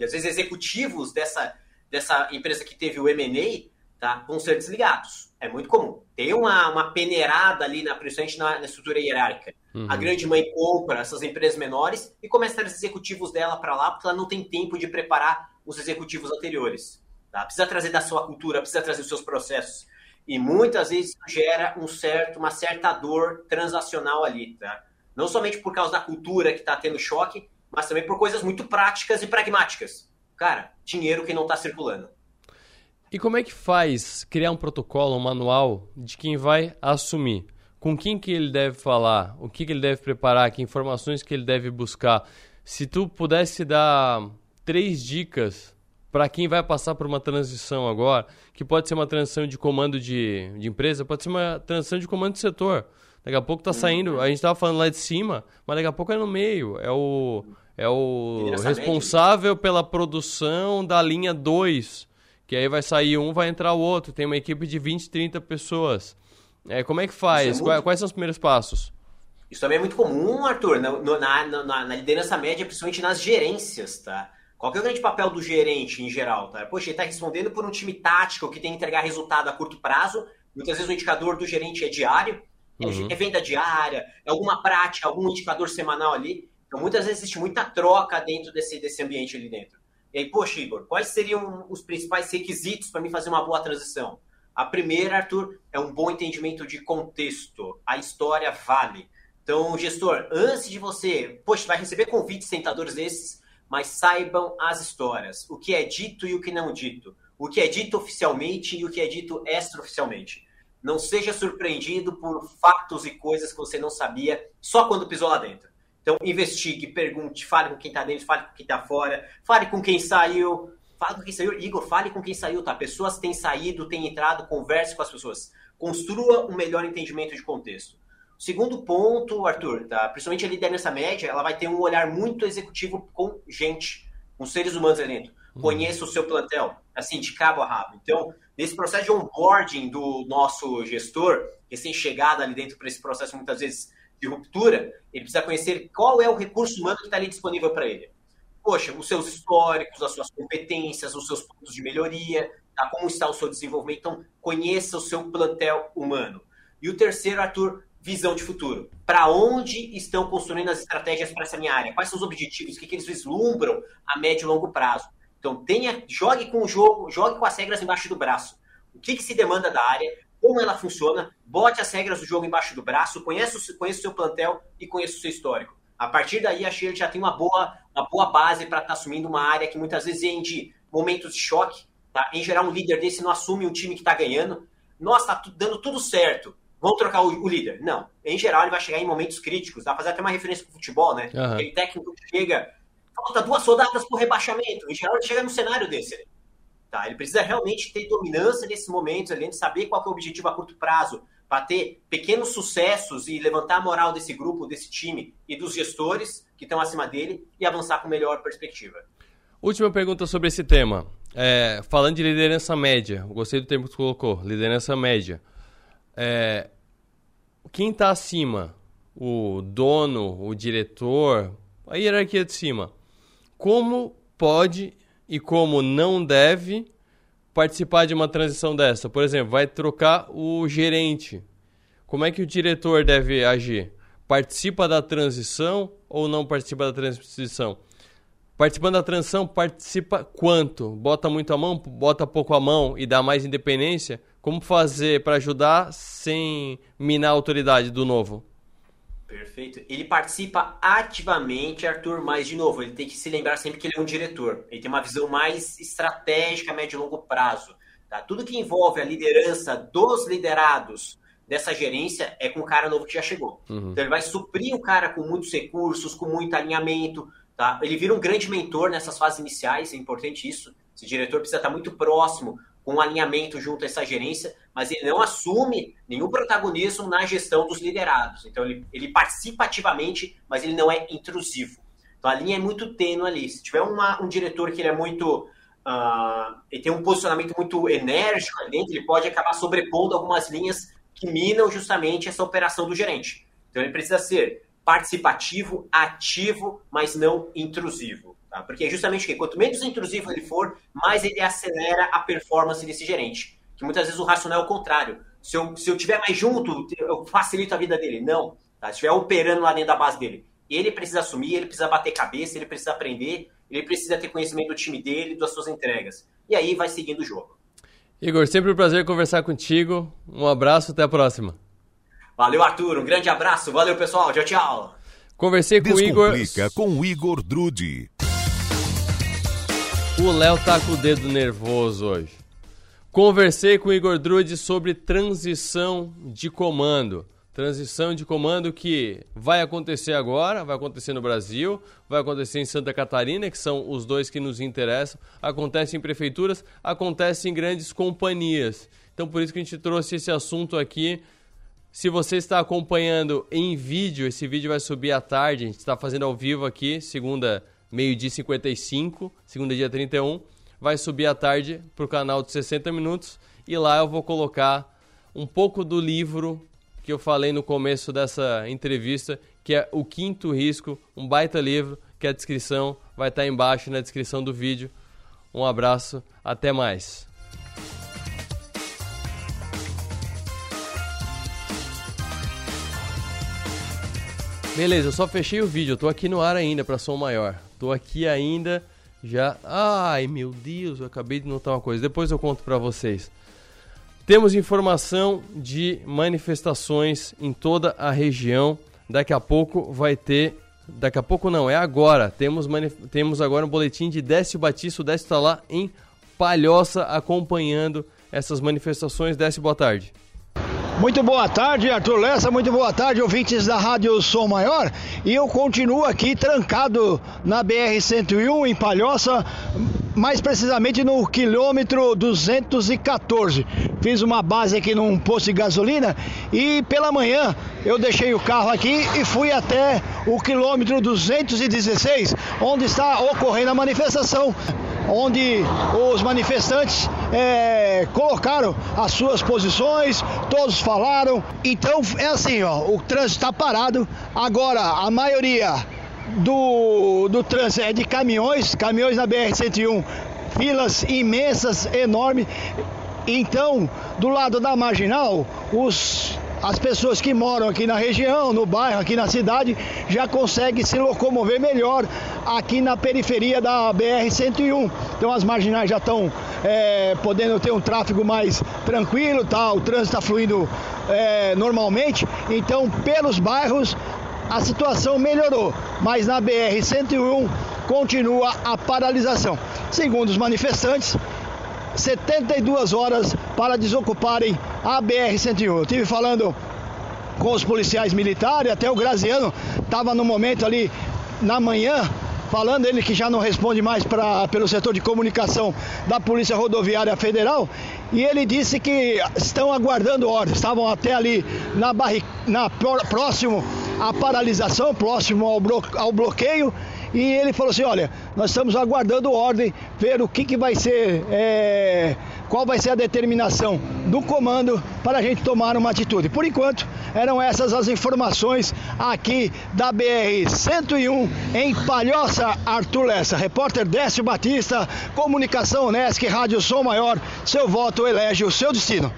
e às vezes executivos dessa, dessa empresa que teve o M&A tá, vão ser desligados. É muito comum. Tem uma, uma peneirada ali, na, principalmente na, na estrutura hierárquica. Uhum. A grande mãe compra essas empresas menores e começa a trazer executivos dela para lá, porque ela não tem tempo de preparar os executivos anteriores. Tá? Precisa trazer da sua cultura, precisa trazer os seus processos. E muitas vezes isso gera um certo, uma certa dor transacional ali. Tá? Não somente por causa da cultura que está tendo choque, mas também por coisas muito práticas e pragmáticas. Cara, dinheiro que não está circulando. E como é que faz criar um protocolo, um manual de quem vai assumir? Com quem que ele deve falar? O que, que ele deve preparar? Que informações que ele deve buscar? Se tu pudesse dar três dicas para quem vai passar por uma transição agora, que pode ser uma transição de comando de, de empresa, pode ser uma transição de comando de setor. Daqui a pouco está saindo, a gente estava falando lá de cima, mas daqui a pouco é no meio. É o, é o responsável pela produção da linha 2 que aí vai sair um, vai entrar o outro. Tem uma equipe de 20, 30 pessoas. É, como é que faz? É muito... Quais são os primeiros passos? Isso também é muito comum, Arthur, na, na, na, na liderança média, principalmente nas gerências, tá? Qual é o grande papel do gerente em geral, tá? Poxa, ele está respondendo por um time tático que tem que entregar resultado a curto prazo. Muitas vezes o indicador do gerente é diário, é uhum. é venda diária, é alguma prática, algum indicador semanal ali. Então, muitas vezes existe muita troca dentro desse, desse ambiente ali dentro. E aí, poxa, Igor, quais seriam os principais requisitos para mim fazer uma boa transição? A primeira, Arthur, é um bom entendimento de contexto. A história vale. Então, gestor, antes de você, poxa, vai receber convites tentadores desses, mas saibam as histórias. O que é dito e o que não dito. O que é dito oficialmente e o que é dito extraoficialmente. Não seja surpreendido por fatos e coisas que você não sabia só quando pisou lá dentro. Então, investigue, pergunte, fale com quem está dentro, fale com quem está fora, fale com quem saiu. Fale com quem saiu. Igor, fale com quem saiu, tá? Pessoas têm saído, têm entrado, converse com as pessoas. Construa um melhor entendimento de contexto. Segundo ponto, Arthur, tá? principalmente a liderança média, ela vai ter um olhar muito executivo com gente, com seres humanos ali dentro. Uhum. Conheça o seu plantel, assim, de cabo a rabo. Então, nesse processo de onboarding do nosso gestor, recém-chegado ali dentro para esse processo, muitas vezes de ruptura, ele precisa conhecer qual é o recurso humano que está ali disponível para ele. Poxa, os seus históricos, as suas competências, os seus pontos de melhoria, tá? como está o seu desenvolvimento. Então, conheça o seu plantel humano. E o terceiro, Arthur, visão de futuro. Para onde estão construindo as estratégias para essa minha área? Quais são os objetivos? O que, que eles vislumbram a médio e longo prazo? Então, tenha, jogue com o jogo, jogue com as regras embaixo do braço. O que, que se demanda da área? Como ela funciona, bote as regras do jogo embaixo do braço, conheça o, conheça o seu plantel e conheça o seu histórico. A partir daí, a Sheila já tem uma boa, uma boa base para estar tá assumindo uma área que muitas vezes vem de momentos de choque. Tá? Em geral, um líder desse não assume um time que está ganhando. Nossa, está dando tudo certo. Vamos trocar o, o, líder. Não. Em geral, ele vai chegar em momentos críticos. Dá pra fazer até uma referência com o futebol, né? Uhum. Aquele técnico que chega, falta duas rodadas por rebaixamento. Em geral, ele chega no cenário desse. Tá? Ele precisa realmente ter dominância nesses momentos ali, de saber qual é o objetivo a curto prazo, para ter pequenos sucessos e levantar a moral desse grupo, desse time e dos gestores que estão acima dele e avançar com melhor perspectiva. Última pergunta sobre esse tema. É, falando de liderança média, gostei do termo que você colocou, liderança média. É, quem está acima? O dono, o diretor, a hierarquia de cima. Como pode e como não deve participar de uma transição dessa. Por exemplo, vai trocar o gerente. Como é que o diretor deve agir? Participa da transição ou não participa da transição? Participando da transição, participa quanto? Bota muito a mão, bota pouco a mão e dá mais independência? Como fazer para ajudar sem minar a autoridade do novo? Perfeito. Ele participa ativamente, Arthur, mas de novo, ele tem que se lembrar sempre que ele é um diretor. Ele tem uma visão mais estratégica, médio e longo prazo. Tá? Tudo que envolve a liderança dos liderados dessa gerência é com o cara novo que já chegou. Uhum. Então ele vai suprir o cara com muitos recursos, com muito alinhamento. Tá? Ele vira um grande mentor nessas fases iniciais, é importante isso. Esse diretor precisa estar muito próximo com um alinhamento junto a essa gerência, mas ele não assume nenhum protagonismo na gestão dos liderados. Então ele, ele participa ativamente, mas ele não é intrusivo. Então a linha é muito tênue ali. Se tiver uma, um diretor que ele é muito. Uh, ele tem um posicionamento muito enérgico ali dentro, ele pode acabar sobrepondo algumas linhas que minam justamente essa operação do gerente. Então ele precisa ser participativo, ativo, mas não intrusivo. Tá? Porque justamente que quanto menos intrusivo ele for, mais ele acelera a performance desse gerente. Que muitas vezes o racional é o contrário. Se eu, se eu tiver mais junto, eu facilito a vida dele. Não. Tá? Se estiver operando lá dentro da base dele. Ele precisa assumir, ele precisa bater cabeça, ele precisa aprender, ele precisa ter conhecimento do time dele, das suas entregas. E aí vai seguindo o jogo. Igor, sempre um prazer conversar contigo. Um abraço, até a próxima. Valeu, Arthur. Um grande abraço. Valeu, pessoal. Tchau, tchau. Conversei com o Igor. com o Igor Drude. O Léo tá com o dedo nervoso hoje. Conversei com o Igor Drude sobre transição de comando. Transição de comando que vai acontecer agora, vai acontecer no Brasil, vai acontecer em Santa Catarina, que são os dois que nos interessam. Acontece em prefeituras, acontece em grandes companhias. Então por isso que a gente trouxe esse assunto aqui. Se você está acompanhando em vídeo, esse vídeo vai subir à tarde. A gente está fazendo ao vivo aqui, segunda, meio-dia 55, segunda dia 31. Vai subir à tarde para o canal de 60 minutos. E lá eu vou colocar um pouco do livro que eu falei no começo dessa entrevista, que é O Quinto Risco, um baita livro, que a descrição vai estar embaixo na descrição do vídeo. Um abraço, até mais. Beleza, eu só fechei o vídeo, eu tô aqui no ar ainda para som maior. Tô aqui ainda já. Ai, meu Deus, eu acabei de notar uma coisa. Depois eu conto para vocês. Temos informação de manifestações em toda a região. Daqui a pouco vai ter. Daqui a pouco não, é agora. Temos, temos agora um boletim de Décio Batista. O Décio está lá em Palhoça acompanhando essas manifestações. Décio, boa tarde. Muito boa tarde, Arthur Lessa. Muito boa tarde, ouvintes da Rádio Som Maior. E eu continuo aqui trancado na BR-101 em Palhoça, mais precisamente no quilômetro 214. Fiz uma base aqui num posto de gasolina e pela manhã eu deixei o carro aqui e fui até o quilômetro 216, onde está ocorrendo a manifestação onde os manifestantes é, colocaram as suas posições, todos falaram. Então é assim, ó, o trânsito está parado. Agora a maioria do, do trânsito é de caminhões, caminhões na BR-101, filas imensas, enormes. Então, do lado da marginal, os as pessoas que moram aqui na região, no bairro, aqui na cidade, já conseguem se locomover melhor aqui na periferia da BR-101. Então as marginais já estão é, podendo ter um tráfego mais tranquilo, tá? o trânsito está fluindo é, normalmente. Então, pelos bairros, a situação melhorou, mas na BR-101 continua a paralisação. Segundo os manifestantes, 72 horas para desocuparem a BR-101. Eu estive falando com os policiais militares, até o Graziano estava no momento ali na manhã, falando ele que já não responde mais pra, pelo setor de comunicação da Polícia Rodoviária Federal, e ele disse que estão aguardando ordens, estavam até ali na, barri, na próximo à paralisação, próximo ao, blo, ao bloqueio, e ele falou assim: olha, nós estamos aguardando ordem, ver o que, que vai ser, é, qual vai ser a determinação do comando para a gente tomar uma atitude. Por enquanto, eram essas as informações aqui da BR-101 em Palhoça, Arthur Lessa. Repórter Décio Batista, Comunicação Unesc, Rádio Som Maior. Seu voto elege o seu destino.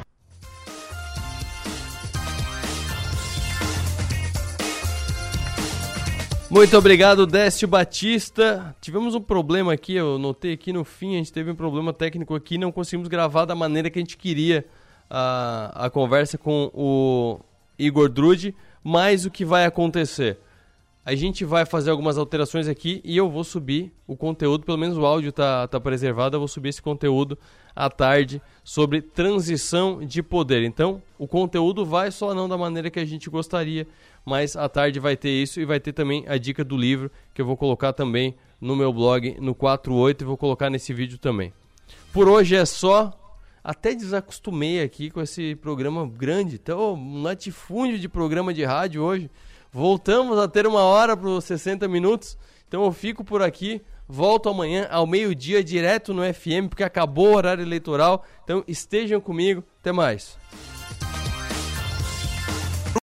Muito obrigado, Décio Batista. Tivemos um problema aqui, eu notei aqui no fim, a gente teve um problema técnico aqui, não conseguimos gravar da maneira que a gente queria a, a conversa com o Igor Drude, mas o que vai acontecer? A gente vai fazer algumas alterações aqui e eu vou subir o conteúdo, pelo menos o áudio está tá preservado, eu vou subir esse conteúdo à tarde sobre transição de poder. Então, o conteúdo vai só não da maneira que a gente gostaria, mas à tarde vai ter isso e vai ter também a dica do livro que eu vou colocar também no meu blog no 48 e vou colocar nesse vídeo também. Por hoje é só. Até desacostumei aqui com esse programa grande, então um latifúndio de programa de rádio hoje. Voltamos a ter uma hora para os 60 minutos, então eu fico por aqui. Volto amanhã ao meio-dia direto no FM, porque acabou o horário eleitoral. Então estejam comigo. Até mais.